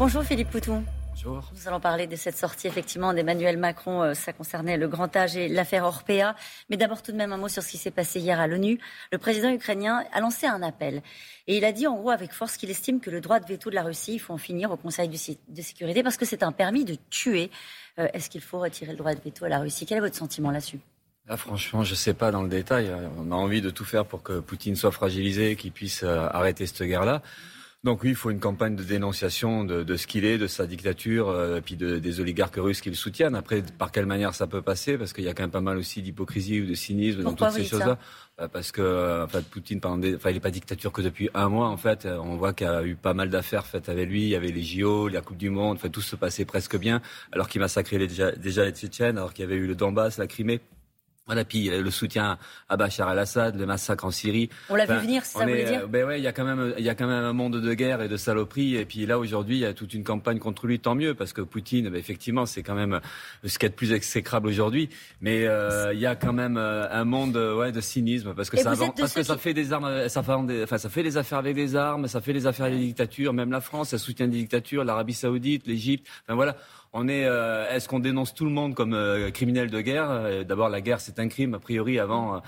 Bonjour Philippe Poutou. Bonjour. Nous allons parler de cette sortie effectivement d'Emmanuel Macron. Euh, ça concernait le grand âge et l'affaire Orpea. Mais d'abord tout de même un mot sur ce qui s'est passé hier à l'ONU. Le président ukrainien a lancé un appel. Et il a dit en gros avec force qu'il estime que le droit de veto de la Russie, il faut en finir au Conseil de sécurité parce que c'est un permis de tuer. Euh, est-ce qu'il faut retirer le droit de veto à la Russie? Quel est votre sentiment là-dessus? Là, franchement, je ne sais pas dans le détail. On a envie de tout faire pour que Poutine soit fragilisé, qu'il puisse euh, arrêter cette guerre-là. Donc oui, il faut une campagne de dénonciation de, de ce qu'il est, de sa dictature, euh, et puis de, des oligarques russes qui le soutiennent. Après, par quelle manière ça peut passer? Parce qu'il y a quand même pas mal aussi d'hypocrisie ou de cynisme Pourquoi dans toutes ces choses-là. Euh, parce que euh, en fait, Poutine, pendant des... enfin, il n'est pas dictature que depuis un mois. En fait, on voit qu'il y a eu pas mal d'affaires faites avec lui. Il y avait les JO, la Coupe du Monde. Enfin, tout se passait presque bien, alors qu'il massacrait les, déjà, déjà les Tchétchènes, alors qu'il y avait eu le Donbass, la Crimée. Voilà, puis le soutien à Bachar al-Assad, le massacre en Syrie. On l'a vu venir, ça voulait dire Ben ouais, il y a quand même, il y a quand même un monde de guerre et de saloperie. Et puis là, aujourd'hui, il y a toute une campagne contre lui. Tant mieux, parce que Poutine, ben effectivement, c'est quand même ce qui est le plus exécrable aujourd'hui. Mais euh, il y a quand même euh, un monde, ouais, de cynisme, parce que ça, parce que ça fait des armes, ça fait, des, enfin, ça fait des affaires avec des armes, ça fait des affaires avec des dictatures. Même la France, ça soutient des dictatures, l'Arabie Saoudite, l'Égypte. Enfin voilà. On est, euh, est-ce qu'on dénonce tout le monde comme euh, criminel de guerre? Euh, D'abord, la guerre, c'est un crime a priori. Avant,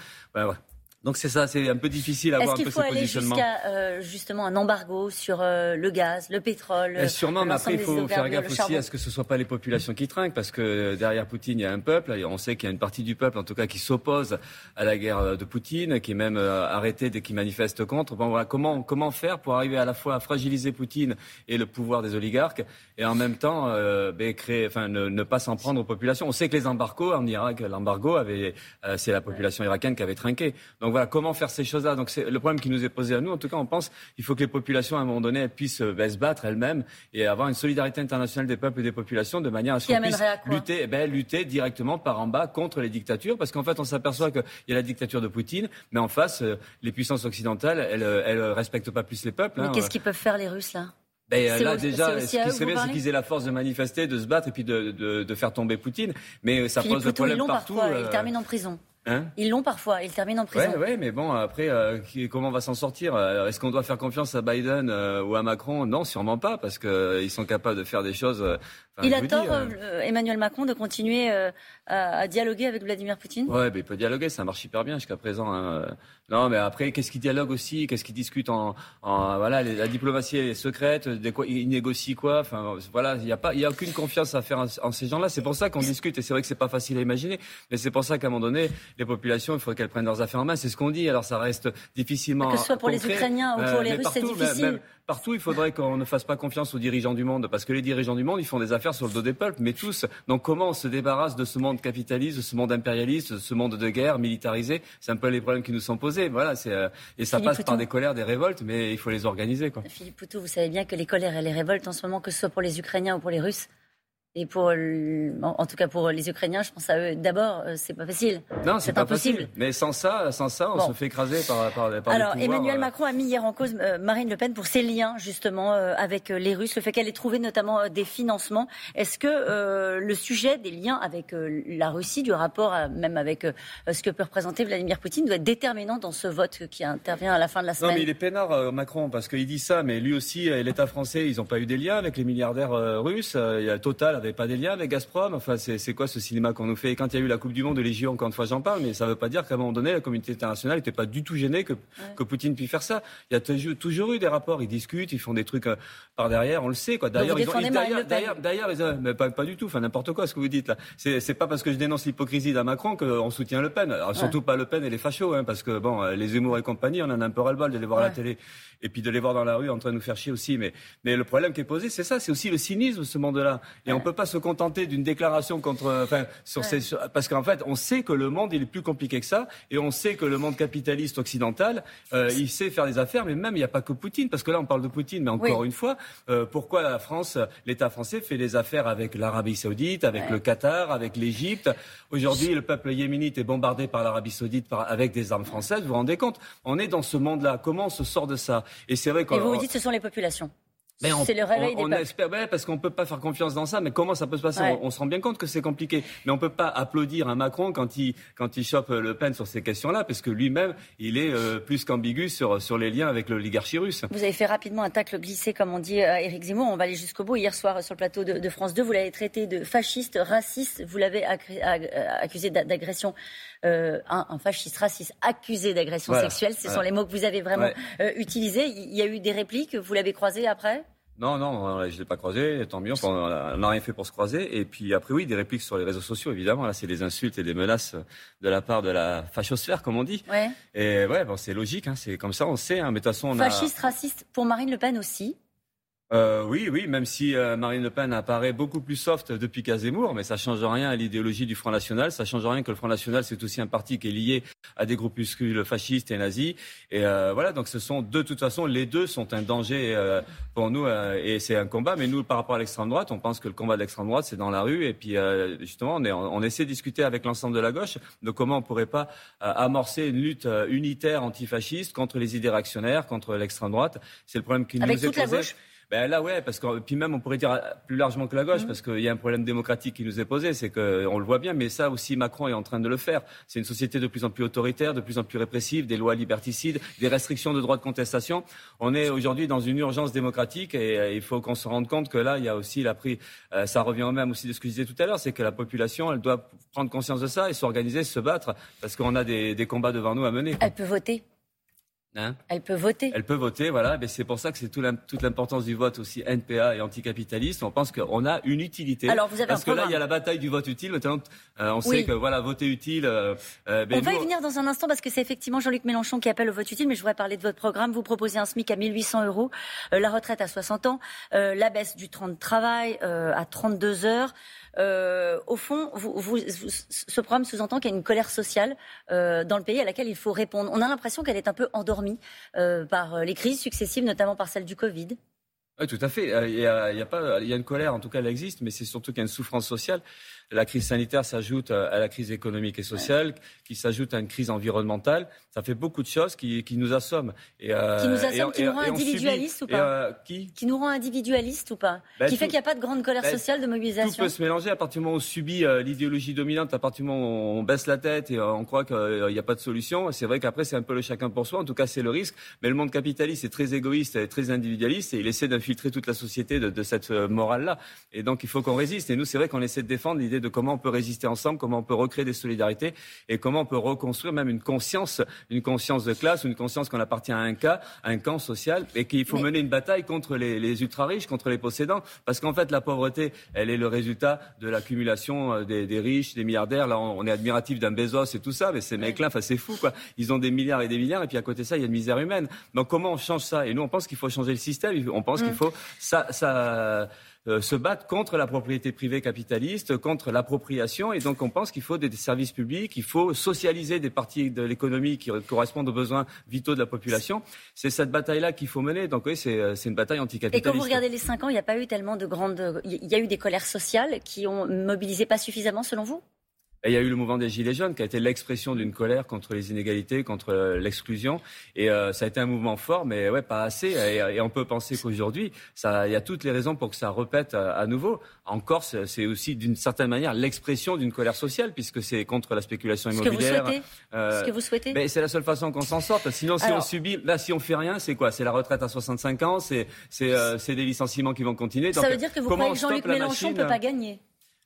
donc c'est ça, c'est un peu difficile à voir un peu ce positionnement. Est-ce qu'il faut aller jusqu'à justement un embargo sur euh, le gaz, le pétrole et Sûrement, mais après il faut faire gaffe aussi à ce que ce ne soit pas les populations qui trinquent, parce que derrière Poutine il y a un peuple, et on sait qu'il y a une partie du peuple en tout cas qui s'oppose à la guerre de Poutine, qui est même euh, arrêté dès qu'il manifeste contre. Bon voilà, comment comment faire pour arriver à la fois à fragiliser Poutine et le pouvoir des oligarques, et en même temps euh, ben, créer, enfin ne, ne pas s'en prendre aux populations? On sait que les embargos en Irak, l'embargo avait, euh, c'est la population irakienne qui avait trinqué. Donc voilà, comment faire ces choses-là Donc c'est le problème qui nous est posé à nous. En tout cas, on pense qu'il faut que les populations, à un moment donné, puissent euh, se battre elles-mêmes et avoir une solidarité internationale des peuples et des populations de manière à ce qu'on puisse lutter, eh ben, lutter directement par en bas contre les dictatures. Parce qu'en fait, on s'aperçoit qu'il y a la dictature de Poutine, mais en face, euh, les puissances occidentales, elles, elles respectent pas plus les peuples. Mais hein. qu'est-ce qu'ils peuvent faire les Russes là? Ben, là, déjà, ce qui serait bien, c'est qu'ils aient la force de manifester, de se battre et puis de, de, de faire tomber Poutine. Mais ça pose des problèmes partout. Parfois, Il termine en prison. Hein ils l'ont parfois, ils terminent en prison. Oui, ouais, mais bon, après, euh, comment on va s'en sortir euh, Est-ce qu'on doit faire confiance à Biden euh, ou à Macron? Non, sûrement pas, parce qu'ils sont capables de faire des choses. il a tort, Emmanuel Macron, de continuer à, dialoguer avec Vladimir Poutine Oui, mais il peut dialoguer, ça marche hyper bien jusqu'à présent. Hein. Non, mais après, qu'est-ce qu'il dialogue aussi? Qu'est-ce qu'il discute en, en, Voilà, la diplomatie est secrète, des quoi, il négocie quoi? Enfin, voilà, il n'y a, pas, a aucune confiance à faire en, en ces gens-là. C'est pour ça qu'on discute, et c'est vrai que c'est pas facile à imaginer, mais c'est pour ça qu'à un moment donné, les populations, il faudrait qu'elles prennent leurs affaires en main. C'est ce qu'on dit. Alors ça reste difficilement. Que ce soit pour les Ukrainiens ou pour euh, les Russes, c'est difficile. partout, il faudrait qu'on ne fasse pas confiance aux dirigeants du monde, parce que les dirigeants du monde, ils font des affaires sur le dos des peuples, mais tous. Donc comment on se débarrasse de ce monde capitaliste, de ce monde impérialiste, de ce monde de guerre militarisé? C'est un peu les problèmes qui nous sont posés. Voilà, c'est euh, et ça passe par des colères, des révoltes, mais il faut les organiser. Quoi. Philippe Poutou, vous savez bien que les colères et les révoltes en ce moment, que ce soit pour les Ukrainiens ou pour les Russes, et pour, en tout cas pour les Ukrainiens, je pense à eux d'abord, euh, c'est pas facile. Non, c'est pas impossible. Mais sans ça, sans ça, on se fait écraser par, par, par Alors, Emmanuel euh. Macron a mis hier en cause euh, Marine Le Pen pour ses liens justement avec les Russes, le fait qu'elle ait trouvé notamment des financements. Est-ce que le sujet des liens avec la Russie, du rapport même avec ce que peut représenter Vladimir Poutine, doit être déterminant dans ce vote qui intervient à la fin de la semaine Non, mais il est peinard Macron parce qu'il dit ça, mais lui aussi, l'État français, ils n'ont pas eu des liens avec les milliardaires russes. Il y a Total n'avait pas des liens avec Gazprom. Enfin, c'est quoi ce cinéma qu'on nous fait? Et quand il y a eu la Coupe du Monde de Légion, encore une fois, j'en parle, mais ça ne veut pas dire qu'à un moment donné, la communauté internationale n'était pas du tout gênée que, que Poutine puisse faire ça. Il y a toujours eu des rapports, ils discutent, ils font des trucs euh, par derrière, on le sait. D'ailleurs, d'ailleurs, mais pas, pas, du tout. Enfin, n'importe quoi ce que vous dites là. C'est pas parce que je dénonce l'hypocrisie d'un Macron qu'on soutient Le Pen. Alors, surtout pas Le Pen et les fachos, hein, parce que bon, euh, les Zemmour et compagnie, on en a un peu ras-le-bol de les voir à la télé et puis de les voir dans la rue en train de nous faire chier aussi. Mais, mais le problème qui est posé, c'est ça, c'est aussi le cynisme, ce monde-là. Et on peut pas se contenter d'une déclaration contre, enfin, sur ces, parce qu'en fait, on sait que le monde il est plus compliqué que ça, et on sait que le monde capitaliste occidental, euh, il sait faire des affaires, mais même il n'y a pas que Poutine, parce que là on parle de Poutine, mais encore une fois, euh, pourquoi la France, l'État français fait des affaires avec l'Arabie Saoudite, avec le Qatar, avec l'Égypte? Aujourd'hui, le peuple yéménite est bombardé par l'Arabie Saoudite avec des armes françaises. Vous vous rendez compte? On est dans ce monde-là. Comment on se sort de ça? Et c'est vrai. Et vous vous dites, ce sont les populations. C'est le réveil on, des on espère, parce qu'on peut pas faire confiance dans ça. Mais comment ça peut se passer? On, se rend bien compte que c'est compliqué. Mais on peut pas applaudir un Macron quand il quand il chope Le Pen sur ces questions-là, parce que lui-même, il est euh, plus qu'ambigu sur sur les liens avec l'oligarchie russe. Vous avez fait rapidement un tacle glissé, comme on dit, euh, Éric Zemmour. On va aller jusqu'au bout. Hier soir, sur le plateau de, France 2, vous l'avez traité de fasciste, raciste. Vous l'avez accusé d'agression. Euh, un, fasciste raciste accusé d'agression sexuelle. Ce sont les mots que vous avez vraiment utilisés. Il y a eu des répliques. Vous l'avez croisé après? Non, non, je ne l'ai pas croisé, tant mieux, on n'a rien fait pour se croiser. Et puis après, oui, des répliques sur les réseaux sociaux, évidemment. Là, c'est des insultes et des menaces de la part de la fachosphère, comme on dit. Ouais. Et ouais, bon, c'est logique, hein, c'est comme ça, on sait. Hein, mais de toute façon, on Fasciste, raciste, pour Marine Le Pen aussi euh, oui, oui, même si euh, Marine Le Pen apparaît beaucoup plus soft depuis Casemur, mais ça change rien à l'idéologie du Front National. Ça change rien que le Front National, c'est aussi un parti qui est lié à des groupuscules fascistes et nazis. Et euh, voilà, donc ce sont de toute façon les deux sont un danger pour nous et c'est un combat. Mais nous, par rapport à l'extrême droite, on pense que le combat de l'extrême droite, c'est dans la rue. Et puis justement, on, on, essaie de discuter avec l'ensemble de la gauche de comment on pourrait pas amorcer une lutte unitaire antifasciste contre les idées réactionnaires, contre l'extrême droite. C'est le problème qui nous est posé. Ben là, ouais, parce que puis même on pourrait dire plus largement que la gauche, mmh. parce qu'il y a un problème démocratique qui nous est posé, c'est qu'on le voit bien, mais ça aussi Macron est en train de le faire. C'est une société de plus en plus autoritaire, de plus en plus répressive, des lois liberticides, des restrictions de droits de contestation. On est aujourd'hui dans une urgence démocratique et euh, il faut qu'on se rende compte que là, il y a aussi la pris. Euh, ça revient au même aussi de ce que je disais tout à l'heure, c'est que la population, elle doit prendre conscience de ça et s'organiser, se battre, parce qu'on a des, des combats devant nous à mener. Elle peut voter. Hein elle peut voter. Elle peut voter, voilà. Mais c'est pour ça que c'est toute l'importance du vote aussi NPA et anticapitaliste. On pense qu'on a une utilité. Alors vous avez Parce que là, il y a la bataille du vote utile. Maintenant, euh, on sait que voilà, voter utile. Euh, euh, on va y venir dans un instant parce que c'est effectivement Jean-Luc Mélenchon qui appelle au vote utile. Mais je voudrais parler de votre programme. Vous proposez un SMIC à 1800 euros, la retraite à 60 ans, la baisse du temps de travail à 32 heures. Au fond, vous, ce programme sous-entend qu'il y a une colère sociale dans le pays à laquelle il faut répondre. On a l'impression qu'elle est un peu endormie euh, par les crises successives, notamment par celle du Covid. Oui, tout à fait. Il y, a, y a pas, il y a une colère, en tout cas, elle existe, mais c'est surtout qu'il y a une souffrance sociale. La crise sanitaire s'ajoute à la crise économique et sociale, qui s'ajoute à une crise environnementale. Ça fait beaucoup de choses qui, qui nous assomment. Et, euh, qui nous assomment, qui nous rend individualistes ou pas euh, qui, qui nous rend individualistes ou pas Qui fait qu'il n'y a pas de grande colère ben, sociale, de mobilisation Tout peut se mélanger à partir du moment où on subit euh, l'idéologie dominante, à partir du moment où on baisse la tête et on croit qu'il n'y a pas de solution. C'est vrai qu'après, c'est un peu le chacun pour soi. En tout cas, c'est le risque. Mais le monde capitaliste est très égoïste et très individualiste et il essaie d'infiltrer toute la société de, de cette morale-là. Et donc, il faut qu'on résiste. Et nous, c'est vrai qu'on essaie de défendre l'idée de comment on peut résister ensemble, comment on peut recréer des solidarités et comment on peut reconstruire même une conscience, une conscience de classe, une conscience qu'on appartient à un cas, à un camp social et qu'il faut mener une bataille contre les, ultra-riches, contre les possédants. Parce qu'en fait, la pauvreté, elle est le résultat de l'accumulation euh, des, riches, des milliardaires. Là, on, est admiratif d'un Bezos et tout ça, mais ces mecs-là, enfin, c'est fou, quoi. Ils ont des milliards et des milliards et puis à côté de ça, il y a une misère humaine. Donc comment on change ça? Et nous, on pense qu'il faut changer le système. On pense qu'il mm. faut ça, ça euh, se battre contre la propriété privée capitaliste, contre l'appropriation. Et donc, on pense qu'il faut des, services publics, il faut socialiser des parties de l'économie qui correspondent aux besoins vitaux de la population. C'est cette bataille-là qu'il faut mener. Donc, oui, c'est euh, une bataille anticapitaliste. Et quand vous regardez les cinq ans, il n'y a pas eu tellement de grandes. Il y a eu des colères sociales qui ont mobilisé pas suffisamment, selon vous? Il y a eu le mouvement des Gilets jaunes qui a été l'expression d'une colère contre les inégalités, contre euh, l'exclusion. Et euh, ça a été un mouvement fort, mais ouais, pas assez. Et, on peut penser qu'aujourd'hui, il y a toutes les raisons pour que ça repète à, nouveau. En Corse, c'est aussi d'une certaine manière l'expression d'une colère sociale, puisque c'est contre la spéculation immobilière. Ce que vous souhaitez, euh, Ce que vous souhaitez mais C'est la seule façon qu'on s'en sorte. Sinon, si on subit, là, si on fait rien, c'est quoi? C'est la retraite à 65 ans, c'est des licenciements qui vont continuer. Ça veut dire que vous croyez que Jean-Luc Mélenchon ne peut pas gagner?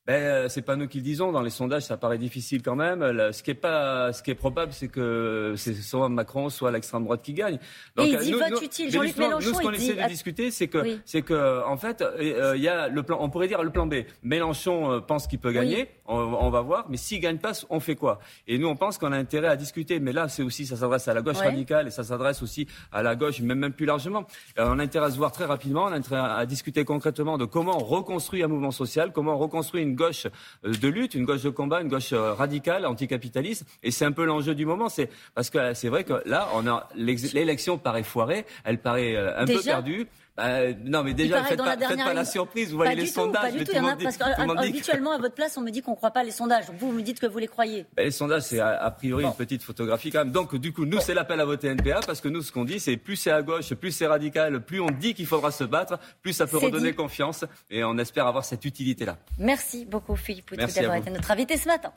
Ben, euh, c'est pas nous qui le disons. Dans les sondages, ça paraît difficile quand même. ce qui est pas, ce qui est probable, c'est que c'est soit Macron, soit l'extrême droite qui gagne. Donc, il dit vote utile. Jean-Luc Mélenchon, nous, ce qu'on essaie de discuter, c'est que, c'est que, en fait, euh, il y a le plan. On pourrait dire le plan B. Mélenchon euh, pense qu'il peut gagner. On, va voir. Mais s'il gagne pas, on fait quoi? Et nous, on pense qu'on a intérêt à discuter. Mais là, c'est aussi, ça s'adresse à la gauche radicale et ça s'adresse aussi à la gauche, même, même plus largement. on a intérêt à se voir très rapidement. On a intérêt à, à discuter concrètement de comment on reconstruit un mouvement social, comment on reconstruit une gauche euh, de lutte, une gauche de combat, une gauche euh, radicale, anticapitaliste. Et c'est un peu l'enjeu du moment. C'est parce que c'est vrai que là, on a l'élection paraît foirée, elle paraît euh, un peu perdue Bah, non, mais déjà, faites pas, faites pas la surprise. Vous voyez les sondages. Pas du tout. Il y en a, parce qu'habituellement, à votre place, on me dit qu'on ne croit pas les sondages. Donc vous, vous me dites que vous les croyez. Bah, les sondages, c'est a, priori une petite photographie quand même. Donc, du coup, nous, c'est l'appel à voter NPA parce que nous, ce qu'on dit, c'est plus c'est à gauche, plus c'est radical, plus on dit qu'il faudra se battre, plus ça peut redonner confiance. Et on espère avoir cette utilité-là. Merci beaucoup, Philippe Poutou, d'avoir été notre invité ce matin.